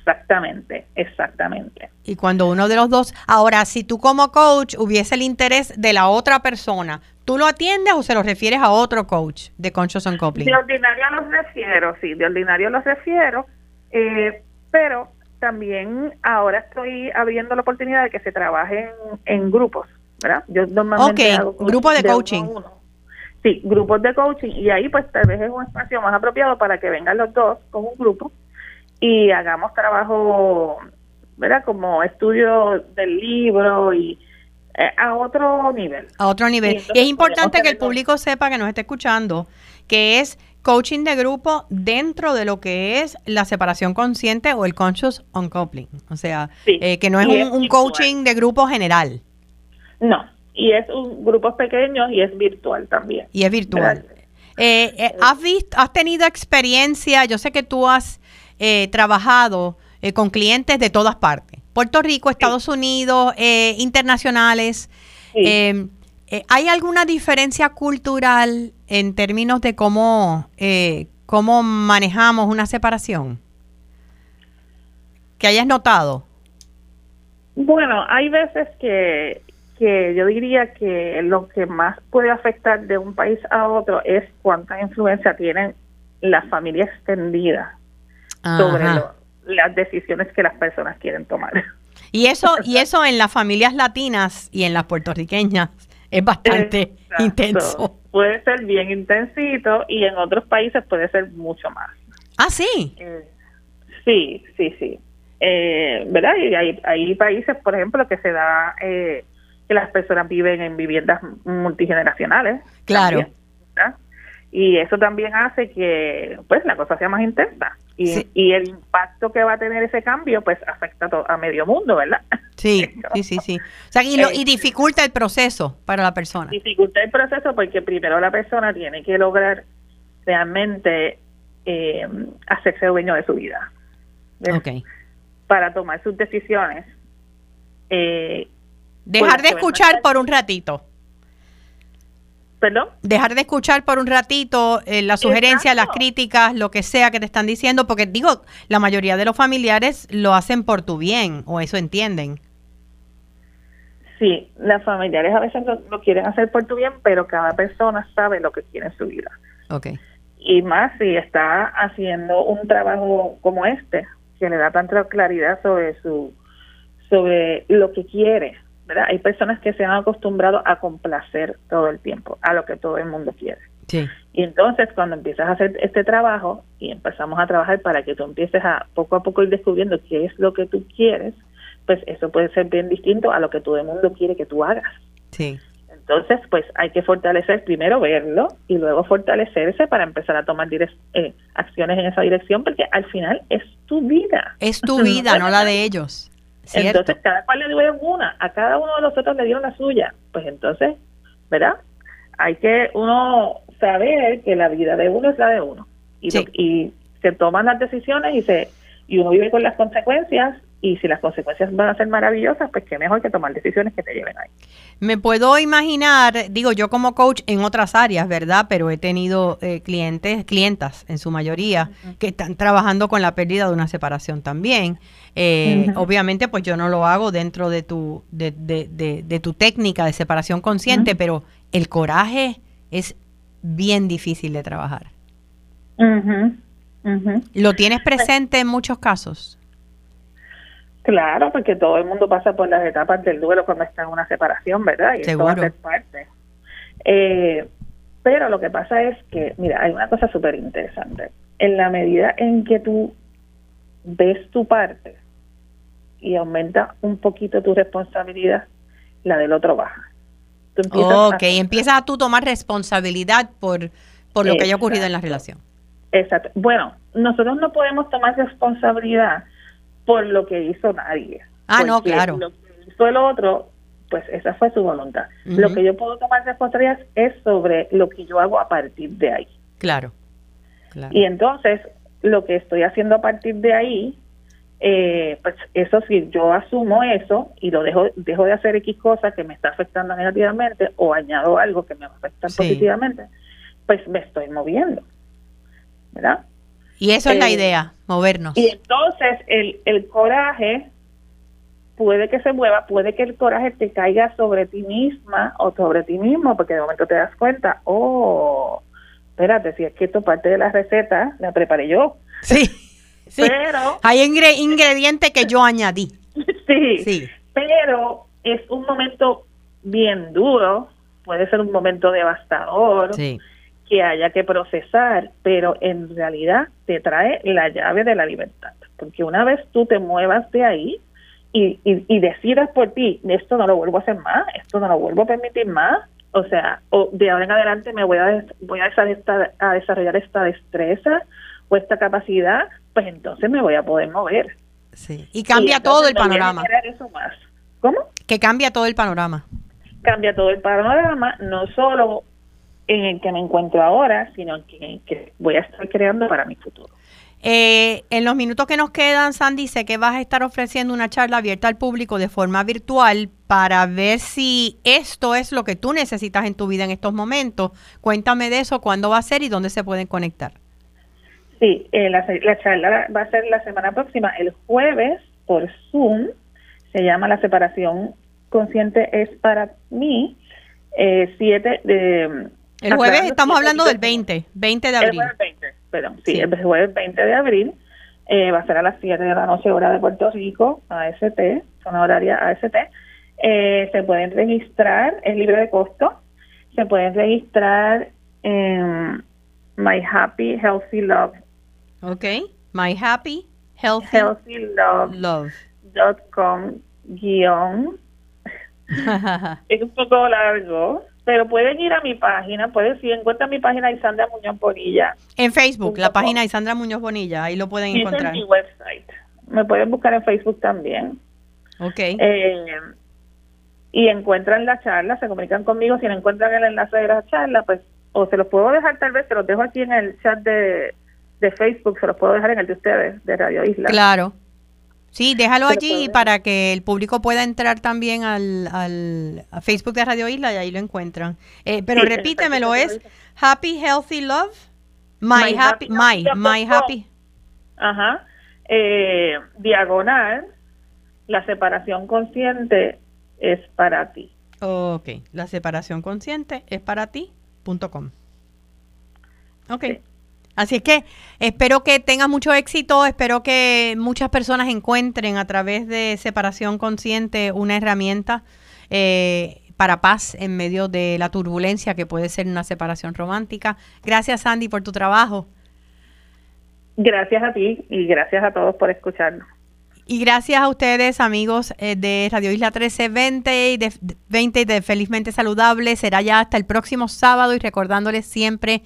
Exactamente, exactamente. Y cuando uno de los dos, ahora, si tú como coach hubiese el interés de la otra persona, ¿tú lo atiendes o se lo refieres a otro coach de Conscious Coupling? De ordinario los refiero, sí, de ordinario los refiero, eh, pero también ahora estoy abriendo la oportunidad de que se trabaje en, grupos, ¿verdad? Yo normalmente hago grupos de, coaching. Sí, grupos de coaching y ahí pues tal vez es un espacio más apropiado para que vengan los dos con un grupo y hagamos trabajo, ¿verdad? Como estudio del libro y eh, a otro nivel. A otro nivel. Y, es importante que el público sepa que nos esté escuchando que es coaching de grupo dentro de lo que es la separación consciente o el conscious uncoupling. O sea, eh, que no es un, coaching de grupo general. No, y es un grupos pequeños y es virtual también. Y es virtual. Eh, eh, ¿Has visto, has tenido experiencia? Yo sé que tú has trabajado con clientes de todas partes. Puerto Rico, Estados Unidos, internacionales. ¿Hay alguna diferencia cultural en términos de cómo, eh, cómo manejamos una separación? ¿Que hayas notado? Bueno, hay veces que, que yo diría que lo que más puede afectar de un país a otro es cuánta influencia tienen la familia extendida sobre las decisiones que las personas quieren tomar. Y eso, y eso en las familias latinas y en las puertorriqueñas es bastante intenso. Puede ser bien intensito y en otros países puede ser mucho más. Ah, sí. Eh, sí, sí, sí. Eh, ¿Verdad? Y hay, hay países, por ejemplo, que se da eh, que las personas viven en viviendas multigeneracionales. Claro. Y eso también hace que pues la cosa sea más intensa. Y, el impacto que va a tener ese cambio, pues afecta a, a medio mundo, ¿verdad? Sí, sí, sí, sí. O sea, y, lo, y, dificulta el proceso para la persona. Dificulta el proceso porque primero la persona tiene que lograr realmente eh, hacerse dueño de su vida. Ok. Para tomar sus decisiones. Eh, Dejar pues, de escuchar por un ratito. ¿Perdón? Dejar de escuchar por un ratito eh, las sugerencias, las críticas, lo que sea que te están diciendo, porque digo, la mayoría de los familiares lo hacen por tu bien, o eso entienden. Sí, las familiares a veces lo, quieren hacer por tu bien, pero cada persona sabe lo que quiere en su vida. Okay. Y más si está haciendo un trabajo como este, que le da tanta claridad sobre su sobre lo que quiere, hay personas que se han acostumbrado a complacer todo el tiempo, a lo que todo el mundo quiere. Y entonces cuando empiezas a hacer este trabajo y empezamos a trabajar para que tú empieces a poco a poco ir descubriendo qué es lo que tú quieres, pues eso puede ser bien distinto a lo que todo el mundo quiere que tú hagas. Sí. Entonces, pues hay que fortalecer, primero verlo y luego fortalecerse para empezar a tomar eh, acciones en esa dirección, porque al final es tu vida. Es tu vida, no la de ellos. Entonces, cada cual le dio una, a cada uno de los otros le dieron la suya. Pues entonces, ¿verdad? Hay que uno saber que la vida de uno es la de uno. Y, y se toman las decisiones y se y uno vive con las consecuencias y si las consecuencias van a ser maravillosas, pues qué mejor que tomar decisiones que te lleven ahí. Me puedo imaginar, digo yo como coach en otras áreas, ¿verdad? Pero he tenido eh, clientes, clientas en su mayoría, que están trabajando con la pérdida de una separación también. Eh, obviamente, pues yo no lo hago dentro de tu, de, de, de, tu técnica de separación consciente, pero el coraje es bien difícil de trabajar. ¿Lo tienes pues presente en muchos casos? Claro, porque todo el mundo pasa por las etapas del duelo cuando está en una separación, ¿verdad? Y Seguro. parte. Eh, pero lo que pasa es que, mira, hay una cosa súper interesante. En la medida en que tú ves tu parte y aumenta un poquito tu responsabilidad, la del otro baja. ok, empiezas a tú tomar responsabilidad por, por lo que haya ocurrido en la relación. Exacto. Bueno, nosotros no podemos tomar responsabilidad por lo que hizo nadie. Ah, no, claro. Lo que hizo el otro, pues esa fue su voluntad. Lo que yo puedo tomar responsabilidad es sobre lo que yo hago a partir de ahí. Claro. Y entonces, lo que estoy haciendo a partir de ahí, eh, pues eso sí, yo asumo eso y lo dejo, dejo de hacer X cosas que me está afectando negativamente o añado algo que me afecta positivamente, pues me estoy moviendo. ¿Verdad? Y eso es la idea, movernos. Y entonces el, el coraje puede que se mueva, puede que el coraje te caiga sobre ti misma o sobre ti mismo, porque de momento te das cuenta, oh, espérate, si es que esto parte de la receta, la preparé yo. Sí, sí. Pero... Hay ingredientes que yo añadí. sí, sí, pero es un momento bien duro, puede ser un momento devastador, que haya que procesar, pero en realidad te trae la llave de la libertad, porque una vez tú te muevas de ahí y, y, decidas por ti, esto no lo vuelvo a hacer más, esto no lo vuelvo a permitir más, o sea, o de ahora en adelante me voy a, voy a, a desarrollar esta destreza o esta capacidad, pues entonces me voy a poder mover. Sí. Y cambia todo el panorama. Eso más. ¿Cómo? Que cambia todo el panorama. Cambia todo el panorama, no solo en el que me encuentro ahora, sino en que, que voy a estar creando para mi futuro. Eh, en los minutos que nos quedan, Sandy, sé que vas a estar ofreciendo una charla abierta al público de forma virtual para ver si esto es lo que tú necesitas en tu vida en estos momentos. Cuéntame de eso, cuándo va a ser y dónde se pueden conectar. Sí, eh, la, la, charla va a ser la semana próxima, el jueves, por Zoom. Se llama La separación consciente es para mí. Eh, siete de... El jueves estamos hablando del 20, 20 de abril. El jueves 20, perdón, sí, el jueves 20 de abril. Eh, va a ser a las 7 de la noche, hora de Puerto Rico, AST, zona horaria AST. Eh, se pueden registrar, es libre de costo. Se pueden registrar en My Happy Healthy Love Ok. My Happy Healthy, healthy Love. Dot com guion. es un poco largo, pero pueden ir a mi página, pueden si encuentran mi página Isandra Muñoz Bonilla. En Facebook, la página Isandra Muñoz Bonilla, ahí lo pueden encontrar. En mi website. Me pueden buscar en Facebook también. Ok. Eh, y encuentran la charla, se comunican conmigo, si no encuentran el enlace de la charla, pues o se los puedo dejar tal vez, se los dejo aquí en el chat de, de Facebook, se los puedo dejar en el de ustedes, de Radio Isla. Claro. Sí, déjalo allí para que el público pueda entrar también al, al Facebook de Radio Isla y ahí lo encuentran. Eh, pero repítemelo, es Happy Healthy Love. My, Happy, My, My Happy. Ajá. Eh, diagonal, la separación consciente es para ti. Ok, la separación consciente es para ti.com. Ok. Así es que espero que tengas mucho éxito, espero que muchas personas encuentren a través de separación consciente una herramienta eh, para paz en medio de la turbulencia que puede ser una separación romántica. Gracias Sandy por tu trabajo. Gracias a ti y gracias a todos por escucharnos. Y gracias a ustedes, amigos eh, de Radio Isla 1320 y de 20 de Felizmente Saludable. Será ya hasta el próximo sábado y recordándoles siempre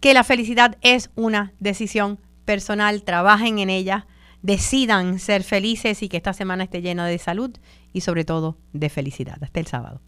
que la felicidad es una decisión personal. Trabajen en ella, decidan ser felices y que esta semana esté llena de salud y sobre todo de felicidad. Hasta el sábado.